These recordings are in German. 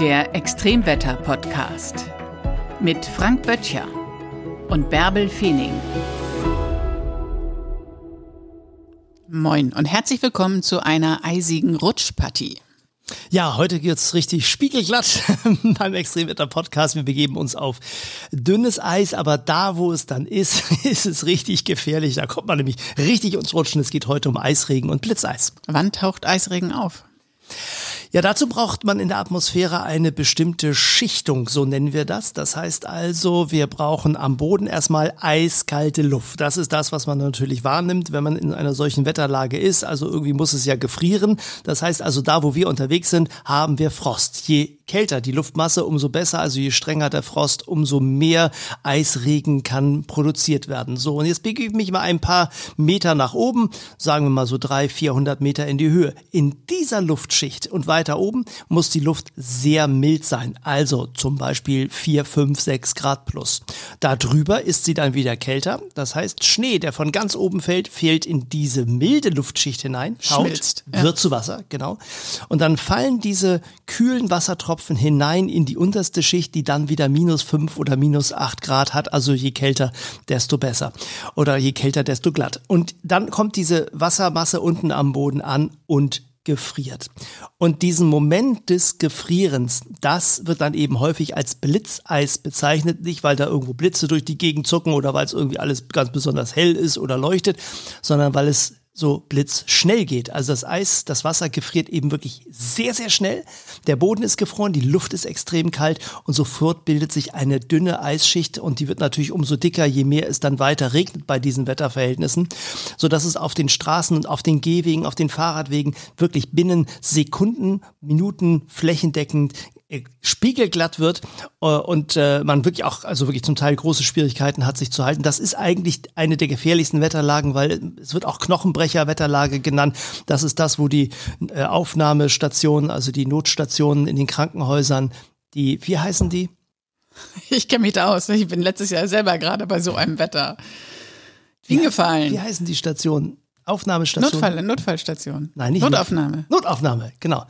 Der Extremwetter-Podcast mit Frank Böttcher und Bärbel Feening. Moin und herzlich willkommen zu einer eisigen Rutschpartie. Ja, heute geht's richtig spiegelglatt beim Extremwetter-Podcast. Wir begeben uns auf dünnes Eis, aber da, wo es dann ist, ist es richtig gefährlich. Da kommt man nämlich richtig ins Rutschen. Es geht heute um Eisregen und Blitzeis. Wann taucht Eisregen auf? Ja, dazu braucht man in der Atmosphäre eine bestimmte Schichtung, so nennen wir das. Das heißt also, wir brauchen am Boden erstmal eiskalte Luft. Das ist das, was man natürlich wahrnimmt, wenn man in einer solchen Wetterlage ist. Also irgendwie muss es ja gefrieren. Das heißt also, da wo wir unterwegs sind, haben wir Frost. Je kälter die Luftmasse, umso besser. Also je strenger der Frost, umso mehr Eisregen kann produziert werden. So, und jetzt begebe ich mich mal ein paar Meter nach oben, sagen wir mal so drei, vierhundert Meter in die Höhe. In dieser Luftschicht und weiter oben muss die Luft sehr mild sein. Also zum Beispiel vier, fünf, sechs Grad plus. Darüber ist sie dann wieder kälter. Das heißt, Schnee, der von ganz oben fällt, fällt in diese milde Luftschicht hinein, Schmilzt, ja. wird zu Wasser, genau. Und dann fallen diese kühlen Wassertropfen Tropfen hinein in die unterste Schicht, die dann wieder minus fünf oder minus acht Grad hat. Also je kälter, desto besser. Oder je kälter, desto glatt. Und dann kommt diese Wassermasse unten am Boden an und gefriert. Und diesen Moment des Gefrierens, das wird dann eben häufig als Blitzeis bezeichnet, nicht weil da irgendwo Blitze durch die Gegend zucken oder weil es irgendwie alles ganz besonders hell ist oder leuchtet, sondern weil es so blitzschnell geht. Also das Eis, das Wasser gefriert eben wirklich sehr, sehr schnell. Der Boden ist gefroren, die Luft ist extrem kalt und sofort bildet sich eine dünne Eisschicht und die wird natürlich umso dicker, je mehr es dann weiter regnet bei diesen Wetterverhältnissen, so dass es auf den Straßen und auf den Gehwegen, auf den Fahrradwegen wirklich binnen Sekunden, Minuten flächendeckend spiegelglatt wird äh, und äh, man wirklich auch, also wirklich zum Teil große Schwierigkeiten hat, sich zu halten. Das ist eigentlich eine der gefährlichsten Wetterlagen, weil es wird auch Knochenbrecher-Wetterlage genannt. Das ist das, wo die äh, Aufnahmestationen, also die Notstationen in den Krankenhäusern, die, wie heißen die? Ich kenne mich da aus. Ich bin letztes Jahr selber gerade bei so einem Wetter hingefallen. Wie heißen die Stationen? Aufnahmestation? Notfall, Notfallstation. Nein, nicht Notaufnahme. Notaufnahme, genau.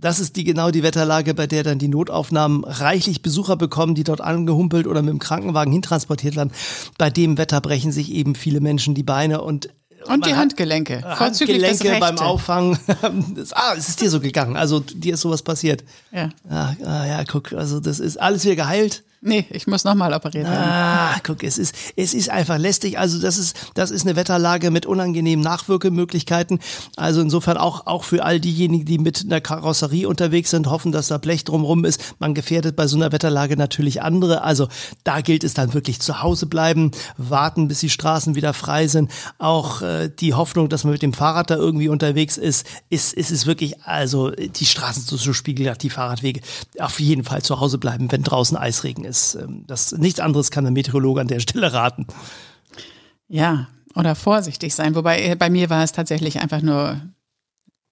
Das ist die genau die Wetterlage, bei der dann die Notaufnahmen reichlich Besucher bekommen, die dort angehumpelt oder mit dem Krankenwagen hintransportiert werden. Bei dem Wetter brechen sich eben viele Menschen die Beine und und die Handgelenke. Handgelenke beim Auffangen. ah, es ist dir so gegangen. Also dir ist sowas passiert. Ja. Ah, ah, ja, guck, also das ist alles wieder geheilt. Nee, ich muss nochmal operiert werden. Ah, guck, es ist, es ist einfach lästig. Also das ist, das ist eine Wetterlage mit unangenehmen Nachwirkemöglichkeiten. Also insofern auch, auch für all diejenigen, die mit einer Karosserie unterwegs sind, hoffen, dass da Blech drumrum ist. Man gefährdet bei so einer Wetterlage natürlich andere. Also da gilt es dann wirklich zu Hause bleiben, warten, bis die Straßen wieder frei sind. Auch äh, die Hoffnung, dass man mit dem Fahrrad da irgendwie unterwegs ist, ist, ist es wirklich, also die Straßen so, so spiegelglatt, die Fahrradwege. Auf jeden Fall zu Hause bleiben, wenn draußen Eisregen ist. Ähm, das, nichts anderes kann der Meteorologe an der Stelle raten. Ja, oder vorsichtig sein. Wobei äh, bei mir war es tatsächlich einfach nur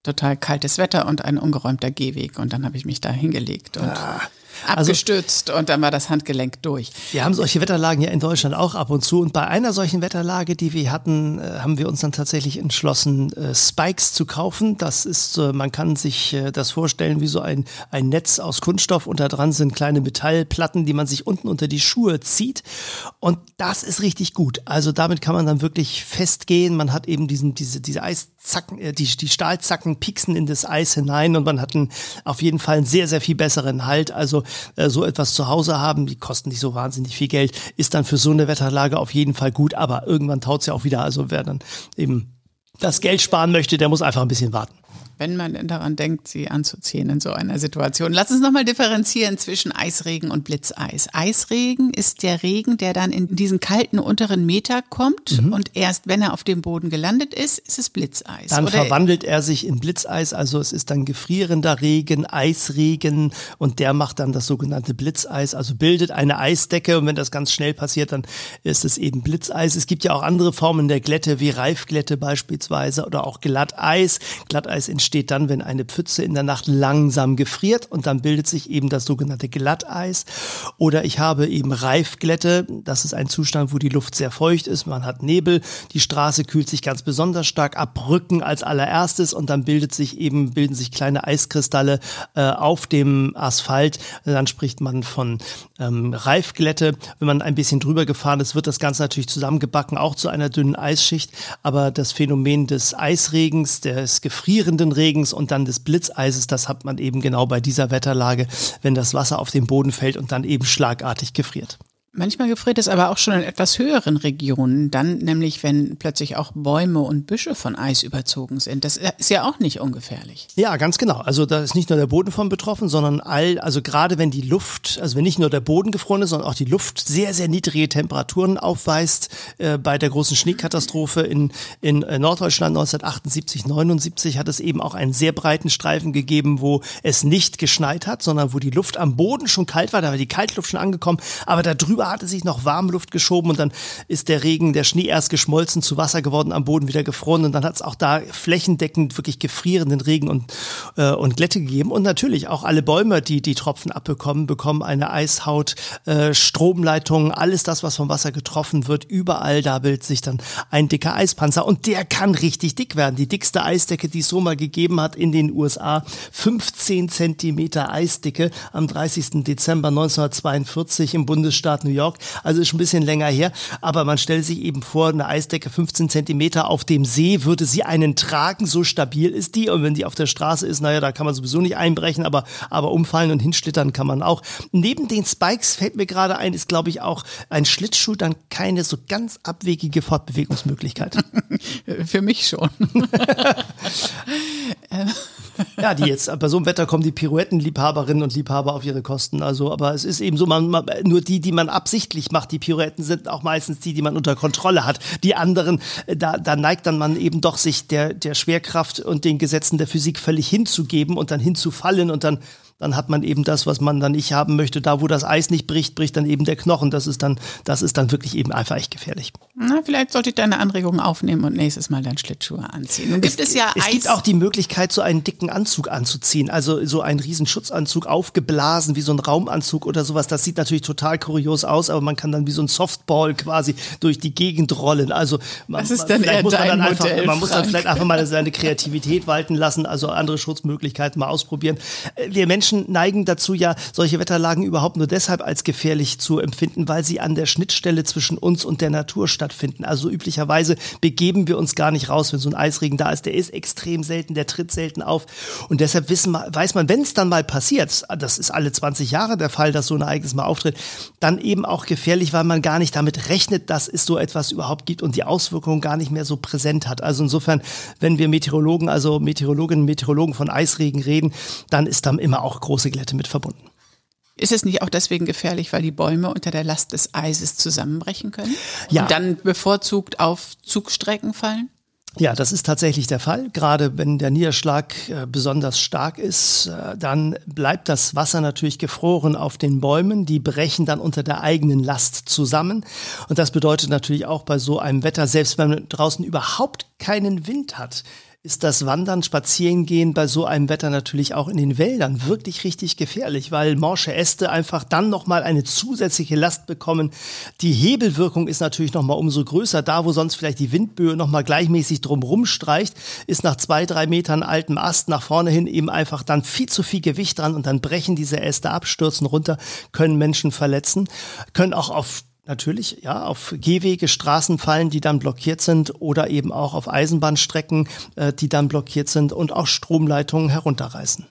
total kaltes Wetter und ein ungeräumter Gehweg. Und dann habe ich mich da hingelegt und ah. Abgestützt also, und dann war das Handgelenk durch. Wir haben solche Wetterlagen ja in Deutschland auch ab und zu. Und bei einer solchen Wetterlage, die wir hatten, äh, haben wir uns dann tatsächlich entschlossen, äh, Spikes zu kaufen. Das ist, man kann sich das vorstellen wie so ein, ein Netz aus Kunststoff und da dran sind kleine Metallplatten, die man sich unten unter die Schuhe zieht. Und das ist richtig gut. Also damit kann man dann wirklich festgehen. Man hat eben diesen, diese, diese Eiszacken, die, die Stahlzacken pieksen in das Eis hinein und man hat einen, auf jeden Fall einen sehr, sehr viel besseren Halt. Also äh, so etwas zu Hause haben, die kosten nicht so wahnsinnig viel Geld, ist dann für so eine Wetterlage auf jeden Fall gut, aber irgendwann taut es ja auch wieder. Also wer dann eben das Geld sparen möchte, der muss einfach ein bisschen warten wenn man denn daran denkt, sie anzuziehen in so einer Situation. Lass uns nochmal differenzieren zwischen Eisregen und Blitzeis. Eisregen ist der Regen, der dann in diesen kalten unteren Meter kommt mhm. und erst wenn er auf dem Boden gelandet ist, ist es Blitzeis. Dann Oder verwandelt er sich in Blitzeis, also es ist dann gefrierender Regen, Eisregen und der macht dann das sogenannte Blitzeis, also bildet eine Eisdecke und wenn das ganz schnell passiert, dann ist es eben Blitzeis. Es gibt ja auch andere Formen der Glätte, wie Reifglätte beispielsweise oder auch Glatteis. Glatteis entsteht entsteht dann, wenn eine Pfütze in der Nacht langsam gefriert und dann bildet sich eben das sogenannte Glatteis. Oder ich habe eben Reifglätte. Das ist ein Zustand, wo die Luft sehr feucht ist. Man hat Nebel. Die Straße kühlt sich ganz besonders stark ab. Brücken als allererstes und dann bildet sich eben, bilden sich kleine Eiskristalle äh, auf dem Asphalt. Dann spricht man von ähm, Reifglätte. Wenn man ein bisschen drüber gefahren ist, wird das Ganze natürlich zusammengebacken, auch zu einer dünnen Eisschicht. Aber das Phänomen des Eisregens, des gefrierenden Regens und dann des Blitzeises, das hat man eben genau bei dieser Wetterlage, wenn das Wasser auf den Boden fällt und dann eben schlagartig gefriert. Manchmal gefriert es aber auch schon in etwas höheren Regionen, dann nämlich, wenn plötzlich auch Bäume und Büsche von Eis überzogen sind. Das ist ja auch nicht ungefährlich. Ja, ganz genau. Also da ist nicht nur der Boden von betroffen, sondern all, also gerade wenn die Luft, also wenn nicht nur der Boden gefroren ist, sondern auch die Luft sehr, sehr niedrige Temperaturen aufweist. Äh, bei der großen Schneekatastrophe in, in äh, Norddeutschland 1978, 79 hat es eben auch einen sehr breiten Streifen gegeben, wo es nicht geschneit hat, sondern wo die Luft am Boden schon kalt war, da war die Kaltluft schon angekommen, aber da hatte sich noch Warmluft geschoben und dann ist der Regen, der Schnee erst geschmolzen, zu Wasser geworden, am Boden wieder gefroren und dann hat es auch da flächendeckend wirklich gefrierenden Regen und, äh, und Glätte gegeben. Und natürlich auch alle Bäume, die die Tropfen abbekommen, bekommen eine Eishaut, äh, Stromleitungen, alles das, was vom Wasser getroffen wird, überall da bildet sich dann ein dicker Eispanzer und der kann richtig dick werden. Die dickste Eisdecke, die es so mal gegeben hat in den USA, 15 Zentimeter Eisdicke am 30. Dezember 1942 im Bundesstaat New York. Also ist schon ein bisschen länger her. Aber man stellt sich eben vor, eine Eisdecke 15 Zentimeter auf dem See würde sie einen tragen, so stabil ist die. Und wenn die auf der Straße ist, naja, da kann man sowieso nicht einbrechen, aber, aber umfallen und hinschlittern kann man auch. Neben den Spikes fällt mir gerade ein, ist glaube ich auch ein Schlittschuh dann keine so ganz abwegige Fortbewegungsmöglichkeit. Für mich schon. ja, die jetzt, bei so einem Wetter kommen die Pirouettenliebhaberinnen und Liebhaber auf ihre Kosten. Also, aber es ist eben so, man, man, nur die, die man absichtlich macht, die Pirouetten sind auch meistens die, die man unter Kontrolle hat. Die anderen, äh, da, da neigt dann man eben doch sich der, der Schwerkraft und den Gesetzen der Physik völlig hinzugeben und dann hinzufallen und dann dann hat man eben das, was man dann nicht haben möchte. Da, wo das Eis nicht bricht, bricht dann eben der Knochen. Das ist dann, das ist dann wirklich eben einfach echt gefährlich. Na, vielleicht sollte ich deine Anregung aufnehmen und nächstes Mal dann Schlittschuhe anziehen. Nun gibt es, es ja Es Eis gibt auch die Möglichkeit, so einen dicken Anzug anzuziehen. Also so einen riesen Schutzanzug aufgeblasen, wie so ein Raumanzug oder sowas. Das sieht natürlich total kurios aus, aber man kann dann wie so ein Softball quasi durch die Gegend rollen. Also man, das ist dann eher muss man dann einfach, Modell, man muss dann vielleicht einfach mal seine Kreativität walten lassen, also andere Schutzmöglichkeiten mal ausprobieren. Äh, wir Menschen Menschen neigen dazu ja, solche Wetterlagen überhaupt nur deshalb als gefährlich zu empfinden, weil sie an der Schnittstelle zwischen uns und der Natur stattfinden. Also üblicherweise begeben wir uns gar nicht raus, wenn so ein Eisregen da ist. Der ist extrem selten, der tritt selten auf. Und deshalb wissen, weiß man, wenn es dann mal passiert, das ist alle 20 Jahre der Fall, dass so ein Ereignis mal auftritt, dann eben auch gefährlich, weil man gar nicht damit rechnet, dass es so etwas überhaupt gibt und die Auswirkungen gar nicht mehr so präsent hat. Also insofern, wenn wir Meteorologen, also Meteorologinnen und Meteorologen von Eisregen reden, dann ist dann immer auch auch große Glätte mit verbunden. Ist es nicht auch deswegen gefährlich, weil die Bäume unter der Last des Eises zusammenbrechen können? Ja. Und dann bevorzugt auf Zugstrecken fallen? Ja, das ist tatsächlich der Fall. Gerade wenn der Niederschlag äh, besonders stark ist, äh, dann bleibt das Wasser natürlich gefroren auf den Bäumen. Die brechen dann unter der eigenen Last zusammen. Und das bedeutet natürlich auch bei so einem Wetter, selbst wenn man draußen überhaupt keinen Wind hat, ist das Wandern, Spazierengehen bei so einem Wetter natürlich auch in den Wäldern wirklich richtig gefährlich, weil morsche Äste einfach dann nochmal eine zusätzliche Last bekommen. Die Hebelwirkung ist natürlich nochmal umso größer. Da, wo sonst vielleicht die Windböe nochmal gleichmäßig drumrum streicht, ist nach zwei, drei Metern altem Ast nach vorne hin eben einfach dann viel zu viel Gewicht dran und dann brechen diese Äste ab, stürzen runter, können Menschen verletzen, können auch auf Natürlich, ja, auf Gehwege, Straßen fallen, die dann blockiert sind oder eben auch auf Eisenbahnstrecken, äh, die dann blockiert sind und auch Stromleitungen herunterreißen.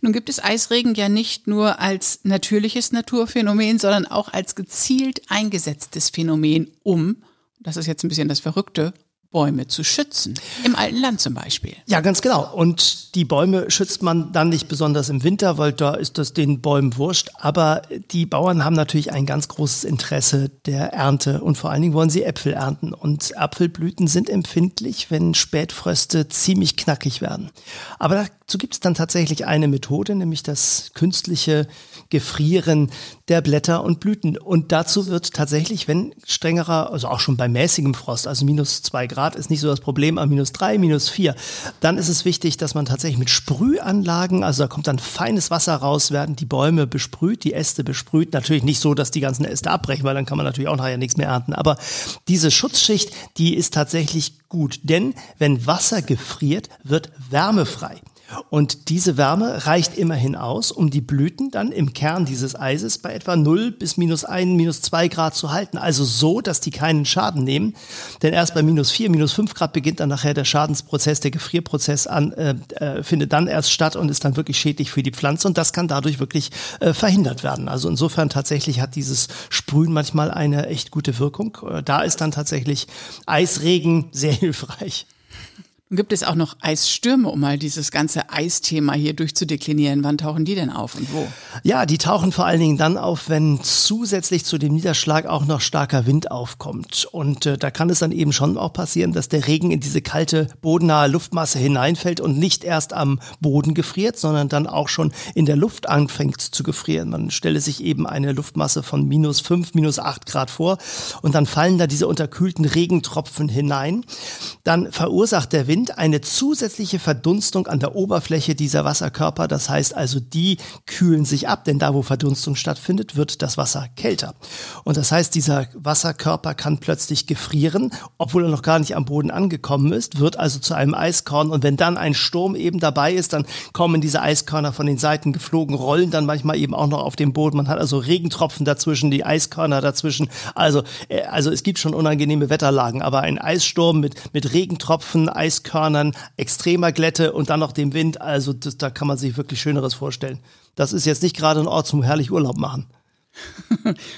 Nun gibt es Eisregen ja nicht nur als natürliches Naturphänomen, sondern auch als gezielt eingesetztes Phänomen, um, das ist jetzt ein bisschen das Verrückte, Bäume zu schützen. Im alten Land zum Beispiel. Ja, ganz genau. Und die Bäume schützt man dann nicht besonders im Winter, weil da ist das den Bäumen wurscht. Aber die Bauern haben natürlich ein ganz großes Interesse der Ernte und vor allen Dingen wollen sie Äpfel ernten. Und Apfelblüten sind empfindlich, wenn Spätfröste ziemlich knackig werden. Aber dazu gibt es dann tatsächlich eine Methode, nämlich das künstliche Gefrieren der Blätter und Blüten. Und dazu wird tatsächlich, wenn strengerer, also auch schon bei mäßigem Frost, also minus zwei Grad ist nicht so das Problem, aber minus drei, minus vier, dann ist es wichtig, dass man tatsächlich mit Sprühanlagen, also da kommt dann feines Wasser raus, werden die Bäume besprüht, die Äste besprüht. Natürlich nicht so, dass die ganzen Äste abbrechen, weil dann kann man natürlich auch nachher nichts mehr ernten. Aber diese Schutzschicht, die ist tatsächlich gut. Denn wenn Wasser gefriert, wird Wärme frei. Und diese Wärme reicht immerhin aus, um die Blüten dann im Kern dieses Eises bei etwa 0 bis minus 1, minus 2 Grad zu halten. Also so, dass die keinen Schaden nehmen. Denn erst bei minus 4, minus 5 Grad beginnt dann nachher der Schadensprozess, der Gefrierprozess an, äh, äh, findet dann erst statt und ist dann wirklich schädlich für die Pflanze. Und das kann dadurch wirklich äh, verhindert werden. Also insofern tatsächlich hat dieses Sprühen manchmal eine echt gute Wirkung. Äh, da ist dann tatsächlich Eisregen sehr hilfreich. Gibt es auch noch Eisstürme, um mal dieses ganze Eisthema hier durchzudeklinieren? Wann tauchen die denn auf und wo? Ja, die tauchen vor allen Dingen dann auf, wenn zusätzlich zu dem Niederschlag auch noch starker Wind aufkommt. Und äh, da kann es dann eben schon auch passieren, dass der Regen in diese kalte, bodennahe Luftmasse hineinfällt und nicht erst am Boden gefriert, sondern dann auch schon in der Luft anfängt zu gefrieren. Man stelle sich eben eine Luftmasse von minus fünf, minus acht Grad vor und dann fallen da diese unterkühlten Regentropfen hinein. Dann verursacht der Wind Wind eine zusätzliche Verdunstung an der Oberfläche dieser Wasserkörper. Das heißt also, die kühlen sich ab, denn da, wo Verdunstung stattfindet, wird das Wasser kälter. Und das heißt, dieser Wasserkörper kann plötzlich gefrieren, obwohl er noch gar nicht am Boden angekommen ist, wird also zu einem Eiskorn. Und wenn dann ein Sturm eben dabei ist, dann kommen diese Eiskörner von den Seiten geflogen, rollen dann manchmal eben auch noch auf dem Boden. Man hat also Regentropfen dazwischen, die Eiskörner dazwischen. Also, äh, also es gibt schon unangenehme Wetterlagen, aber ein Eissturm mit, mit Regentropfen, Eiskörner, Eiskörnern, extremer Glätte und dann noch dem Wind. Also das, da kann man sich wirklich Schöneres vorstellen. Das ist jetzt nicht gerade ein Ort zum herrlich Urlaub machen.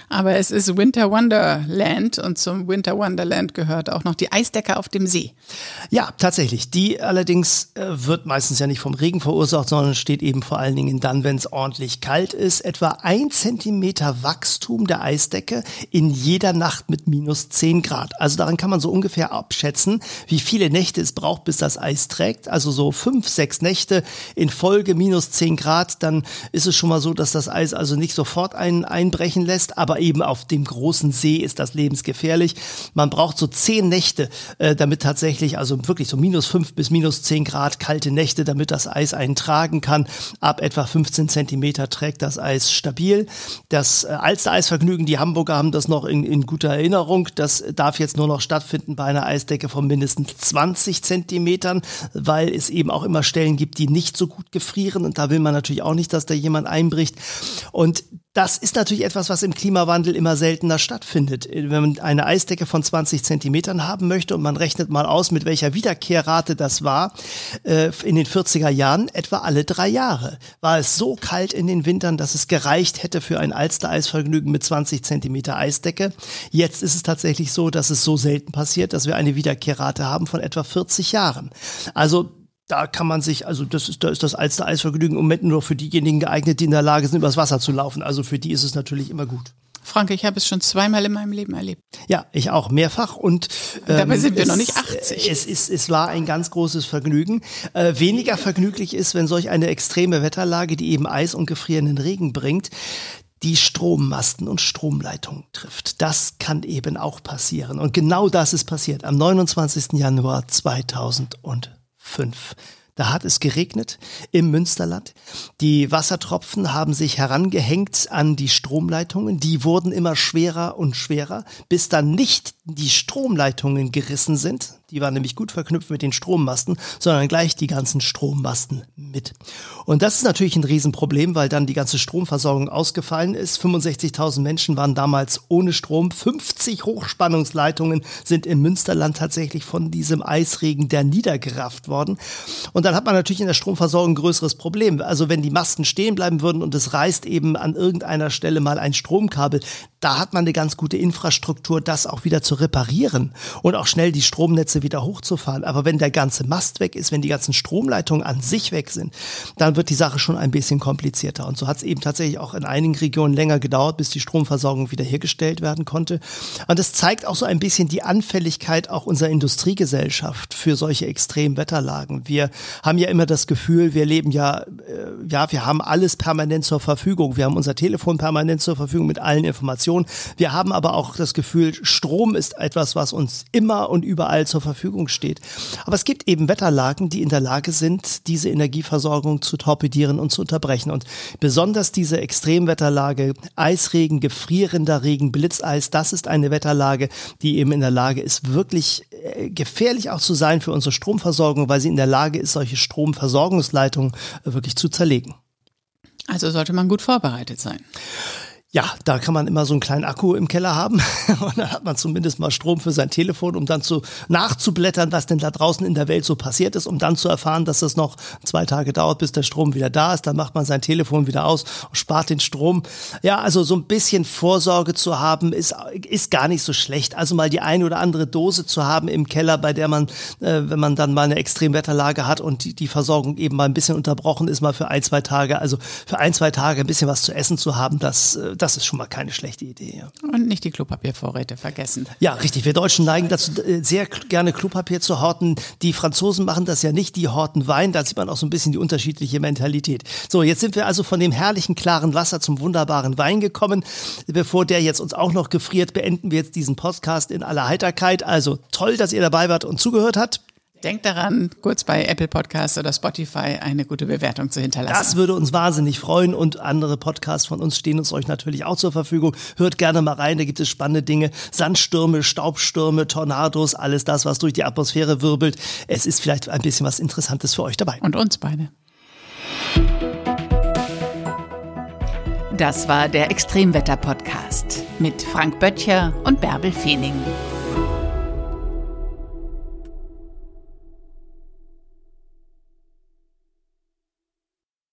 Aber es ist Winter Wonderland und zum Winter Wonderland gehört auch noch die Eisdecke auf dem See. Ja, tatsächlich. Die allerdings äh, wird meistens ja nicht vom Regen verursacht, sondern steht eben vor allen Dingen dann, wenn es ordentlich kalt ist. Etwa ein Zentimeter Wachstum der Eisdecke in jeder Nacht mit minus zehn Grad. Also daran kann man so ungefähr abschätzen, wie viele Nächte es braucht, bis das Eis trägt. Also so fünf, sechs Nächte in Folge minus zehn Grad, dann ist es schon mal so, dass das Eis also nicht sofort ein, ein einbrechen lässt, aber eben auf dem großen See ist das lebensgefährlich. Man braucht so zehn Nächte, äh, damit tatsächlich, also wirklich so minus fünf bis minus zehn Grad kalte Nächte, damit das Eis einen tragen kann. Ab etwa 15 Zentimeter trägt das Eis stabil. Das äh, Alster-Eisvergnügen, die Hamburger haben das noch in, in guter Erinnerung. Das darf jetzt nur noch stattfinden bei einer Eisdecke von mindestens 20 Zentimetern, weil es eben auch immer Stellen gibt, die nicht so gut gefrieren. Und da will man natürlich auch nicht, dass da jemand einbricht. Und das ist natürlich etwas, was im Klimawandel immer seltener stattfindet. Wenn man eine Eisdecke von 20 Zentimetern haben möchte und man rechnet mal aus, mit welcher Wiederkehrrate das war äh, in den 40er Jahren, etwa alle drei Jahre, war es so kalt in den Wintern, dass es gereicht hätte für ein Alster-Eisvergnügen mit 20 Zentimeter Eisdecke. Jetzt ist es tatsächlich so, dass es so selten passiert, dass wir eine Wiederkehrrate haben von etwa 40 Jahren. Also da kann man sich, also das ist, da ist das Alster Eisvergnügen im Moment nur für diejenigen geeignet, die in der Lage sind, übers Wasser zu laufen. Also für die ist es natürlich immer gut. Frank, ich habe es schon zweimal in meinem Leben erlebt. Ja, ich auch mehrfach und ähm, dabei sind wir es, noch nicht 80. Es ist, es war ein ganz großes Vergnügen. Äh, weniger vergnüglich ist, wenn solch eine extreme Wetterlage, die eben Eis und gefrierenden Regen bringt, die Strommasten und Stromleitungen trifft. Das kann eben auch passieren. Und genau das ist passiert am 29. Januar 2005 fünf. Da hat es geregnet im Münsterland. Die Wassertropfen haben sich herangehängt an die Stromleitungen. Die wurden immer schwerer und schwerer, bis dann nicht die Stromleitungen gerissen sind. Die waren nämlich gut verknüpft mit den Strommasten, sondern gleich die ganzen Strommasten mit. Und das ist natürlich ein Riesenproblem, weil dann die ganze Stromversorgung ausgefallen ist. 65.000 Menschen waren damals ohne Strom. 50 Hochspannungsleitungen sind im Münsterland tatsächlich von diesem Eisregen der niedergerafft worden. Und dann hat man natürlich in der Stromversorgung ein größeres Problem. Also wenn die Masten stehen bleiben würden und es reißt eben an irgendeiner Stelle mal ein Stromkabel, Da hat man eine ganz gute Infrastruktur, das auch wieder zu reparieren und auch schnell die Stromnetze wieder hochzufahren. Aber wenn der ganze Mast weg ist, wenn die ganzen Stromleitungen an sich weg sind, dann wird die Sache schon ein bisschen komplizierter. Und so hat es eben tatsächlich auch in einigen Regionen länger gedauert, bis die Stromversorgung wiederhergestellt werden konnte. Und das zeigt auch so ein bisschen die Anfälligkeit auch unserer Industriegesellschaft für solche Extremwetterlagen. Wir haben ja immer das Gefühl, wir leben ja, äh, ja, wir haben alles permanent zur Verfügung. Wir haben unser Telefon permanent zur Verfügung mit allen Informationen. Wir haben aber auch das Gefühl, Strom ist etwas, was uns immer und überall zur Verfügung steht. Aber es gibt eben Wetterlagen, die in der Lage sind, diese Energieversorgung zu torpedieren und zu unterbrechen. Und besonders diese Extremwetterlage, Eisregen, gefrierender Regen, Blitzeis, das ist eine Wetterlage, die eben in der Lage ist, wirklich äh, gefährlich auch zu sein für unsere Stromversorgung, weil sie in der Lage ist, solche Stromversorgungsleitungen äh, wirklich zu zerlegen. Also sollte man gut vorbereitet sein. Ja, da kann man immer so einen kleinen Akku im Keller haben und dann hat man zumindest mal Strom für sein Telefon, um dann zu nachzublättern, was denn da draußen in der Welt so passiert ist, um dann zu erfahren, dass es noch zwei Tage dauert, bis der Strom wieder da ist. Dann macht man sein Telefon wieder aus und spart den Strom. Ja, also so ein bisschen Vorsorge zu haben, ist, ist gar nicht so schlecht. Also mal die eine oder andere Dose zu haben im Keller, bei der man, äh, wenn man dann mal eine Extremwetterlage hat und die, die Versorgung eben mal ein bisschen unterbrochen ist, mal für ein, zwei Tage, also für ein, zwei Tage ein bisschen was zu essen zu haben, das, das ist schon mal keine schlechte Idee. Ja. Und nicht die Klopapiervorräte vergessen. Ja, richtig. Wir Deutschen neigen dazu, äh, sehr gerne Klopapier zu horten. Die Franzosen machen das ja nicht, die horten Wein. Da sieht man auch so ein bisschen die unterschiedliche Mentalität. So, jetzt sind wir also von dem herrlichen, klaren Wasser zum wunderbaren Wein gekommen. Bevor der jetzt uns auch noch gefriert, beenden wir jetzt diesen Podcast in aller Heiterkeit. Also toll, dass ihr dabei wart und zugehört habt. Denkt daran, kurz bei Apple Podcasts oder Spotify eine gute Bewertung zu hinterlassen. Das würde uns wahnsinnig freuen und andere Podcasts von uns stehen uns euch natürlich auch zur Verfügung. Hört gerne mal rein, da gibt es spannende Dinge. Sandstürme, Staubstürme, Tornados, alles das, was durch die Atmosphäre wirbelt. Es ist vielleicht ein bisschen was Interessantes für euch dabei. Und uns beide. Das war der Extremwetter-Podcast mit Frank Böttcher und Bärbel Feening.